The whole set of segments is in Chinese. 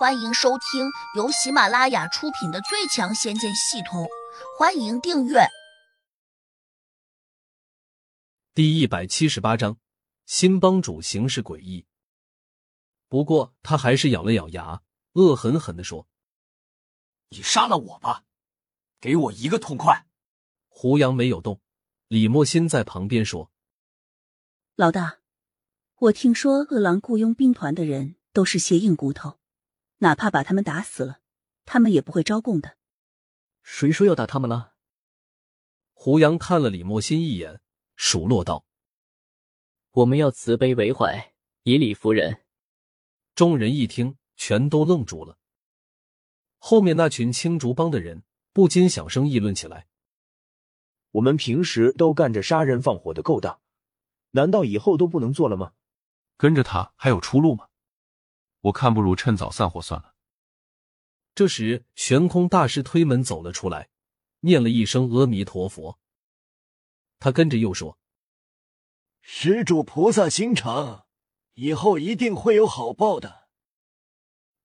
欢迎收听由喜马拉雅出品的《最强仙剑系统》，欢迎订阅。第一百七十八章，新帮主行事诡异。不过他还是咬了咬牙，恶狠狠的说：“你杀了我吧，给我一个痛快！”胡杨没有动，李莫心在旁边说：“老大，我听说恶狼雇佣兵团的人都是些硬骨头。”哪怕把他们打死了，他们也不会招供的。谁说要打他们了？胡杨看了李莫心一眼，数落道：“我们要慈悲为怀，以理服人。”众人一听，全都愣住了。后面那群青竹帮的人不禁小声议论起来：“我们平时都干着杀人放火的勾当，难道以后都不能做了吗？跟着他还有出路吗？”我看不如趁早散伙算了。这时，悬空大师推门走了出来，念了一声阿弥陀佛。他跟着又说：“施主菩萨心肠，以后一定会有好报的。”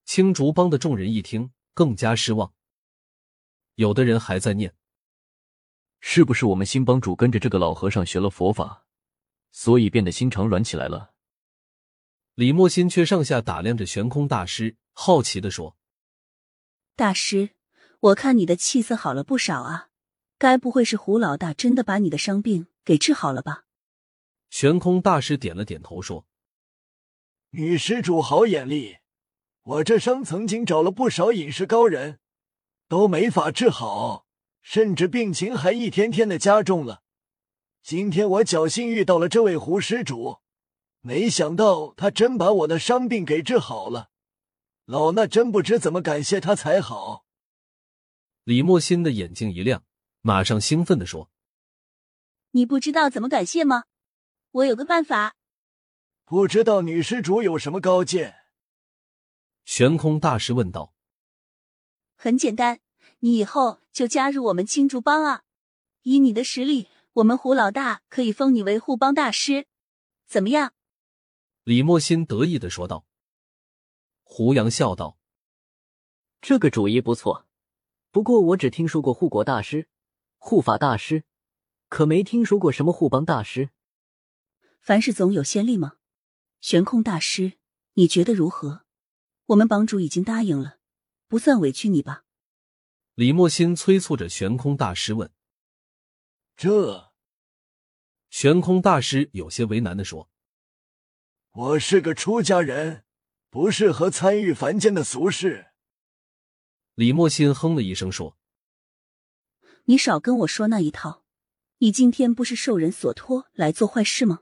青竹帮的众人一听，更加失望。有的人还在念：“是不是我们新帮主跟着这个老和尚学了佛法，所以变得心肠软起来了？”李莫心却上下打量着悬空大师，好奇的说：“大师，我看你的气色好了不少啊，该不会是胡老大真的把你的伤病给治好了吧？”悬空大师点了点头说：“女施主好眼力，我这伤曾经找了不少隐士高人，都没法治好，甚至病情还一天天的加重了。今天我侥幸遇到了这位胡施主。”没想到他真把我的伤病给治好了，老衲真不知怎么感谢他才好。李莫心的眼睛一亮，马上兴奋的说：“你不知道怎么感谢吗？我有个办法。”不知道女施主有什么高见？悬空大师问道。很简单，你以后就加入我们青竹帮啊！以你的实力，我们胡老大可以封你为护帮大师，怎么样？李莫心得意的说道。胡杨笑道：“这个主意不错，不过我只听说过护国大师、护法大师，可没听说过什么护帮大师。凡事总有先例嘛。悬空大师，你觉得如何？我们帮主已经答应了，不算委屈你吧？”李莫心催促着悬空大师问：“这？”悬空大师有些为难的说。我是个出家人，不适合参与凡间的俗事。李莫心哼了一声说：“你少跟我说那一套。你今天不是受人所托来做坏事吗？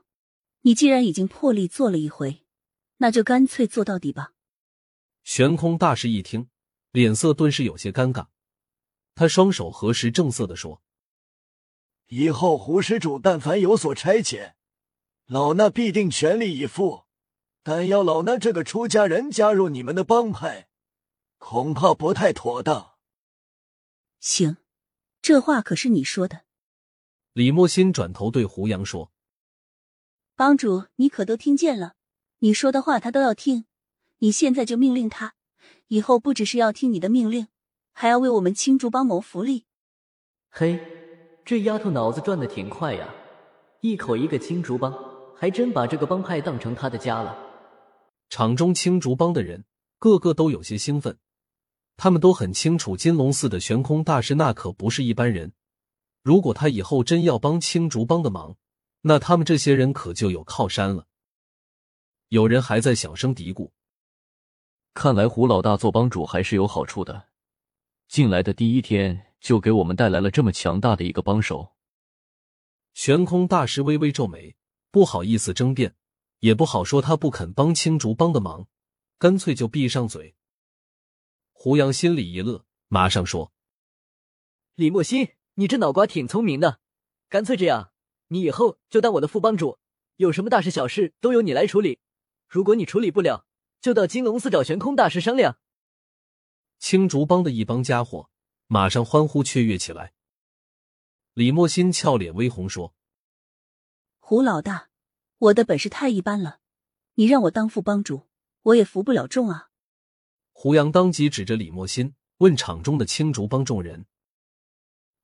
你既然已经破例做了一回，那就干脆做到底吧。”悬空大师一听，脸色顿时有些尴尬，他双手合十，正色的说：“以后胡施主但凡有所差遣，老衲必定全力以赴。”但要老衲这个出家人加入你们的帮派，恐怕不太妥当。行，这话可是你说的。李莫心转头对胡杨说：“帮主，你可都听见了？你说的话他都要听。你现在就命令他，以后不只是要听你的命令，还要为我们青竹帮谋福利。”嘿，这丫头脑子转的挺快呀！一口一个青竹帮，还真把这个帮派当成他的家了。场中青竹帮的人个个都有些兴奋，他们都很清楚金龙寺的悬空大师那可不是一般人。如果他以后真要帮青竹帮的忙，那他们这些人可就有靠山了。有人还在小声嘀咕：“看来胡老大做帮主还是有好处的，进来的第一天就给我们带来了这么强大的一个帮手。”悬空大师微微皱眉，不好意思争辩。也不好说，他不肯帮青竹帮的忙，干脆就闭上嘴。胡杨心里一乐，马上说：“李莫心，你这脑瓜挺聪明的，干脆这样，你以后就当我的副帮主，有什么大事小事都由你来处理。如果你处理不了，就到金龙寺找悬空大师商量。”青竹帮的一帮家伙马上欢呼雀跃起来。李莫心俏脸微红说：“胡老大。”我的本事太一般了，你让我当副帮主，我也服不了众啊。胡杨当即指着李莫心问场中的青竹帮众人：“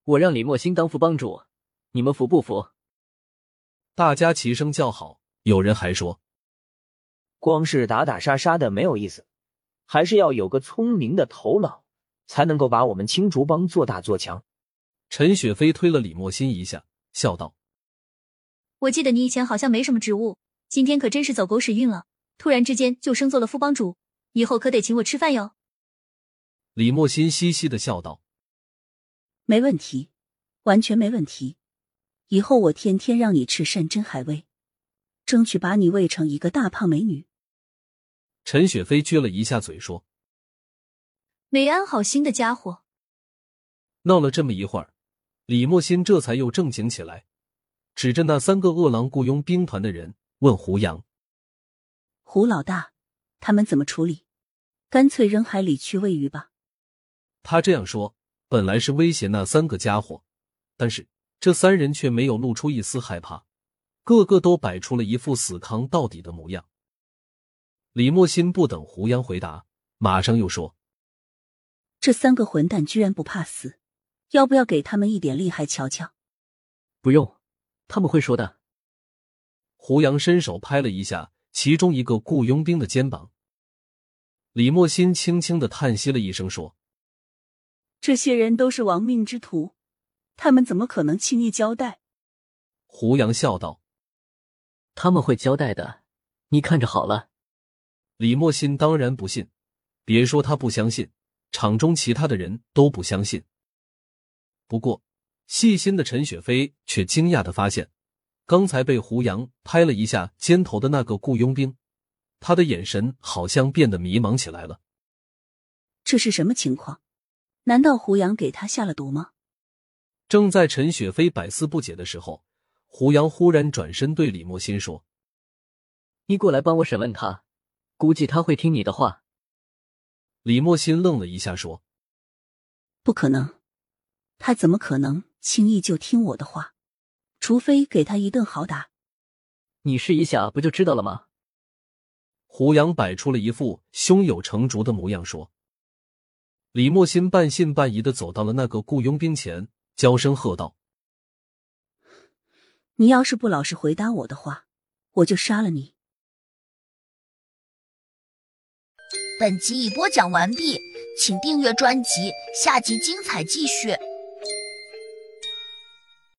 我让李莫心当副帮主，你们服不服？”大家齐声叫好，有人还说：“光是打打杀杀的没有意思，还是要有个聪明的头脑，才能够把我们青竹帮做大做强。”陈雪飞推了李莫心一下，笑道：“我记得你以前好像没什么职务，今天可真是走狗屎运了，突然之间就升做了副帮主。”以后可得请我吃饭哟。李莫心嘻嘻的笑道：“没问题，完全没问题。以后我天天让你吃山珍海味，争取把你喂成一个大胖美女。”陈雪飞撅了一下嘴说：“没安好心的家伙。”闹了这么一会儿，李莫心这才又正经起来，指着那三个饿狼雇佣兵团的人问胡杨：“胡老大。”他们怎么处理？干脆扔海里去喂鱼吧。他这样说，本来是威胁那三个家伙，但是这三人却没有露出一丝害怕，个个都摆出了一副死扛到底的模样。李莫心不等胡杨回答，马上又说：“这三个混蛋居然不怕死，要不要给他们一点厉害瞧瞧？”不用，他们会说的。胡杨伸手拍了一下。其中一个雇佣兵的肩膀，李莫心轻轻的叹息了一声，说：“这些人都是亡命之徒，他们怎么可能轻易交代？”胡杨笑道：“他们会交代的，你看着好了。”李莫心当然不信，别说他不相信，场中其他的人都不相信。不过，细心的陈雪飞却惊讶的发现。刚才被胡杨拍了一下肩头的那个雇佣兵，他的眼神好像变得迷茫起来了。这是什么情况？难道胡杨给他下了毒吗？正在陈雪飞百思不解的时候，胡杨忽然转身对李莫心说：“你过来帮我审问他，估计他会听你的话。”李莫心愣了一下，说：“不可能，他怎么可能轻易就听我的话？”除非给他一顿好打，你试一下不就知道了吗？胡杨摆出了一副胸有成竹的模样，说：“李莫心半信半疑的走到了那个雇佣兵前，娇声喝道：‘你要是不老实回答我的话，我就杀了你。’”本集已播讲完毕，请订阅专辑，下集精彩继续。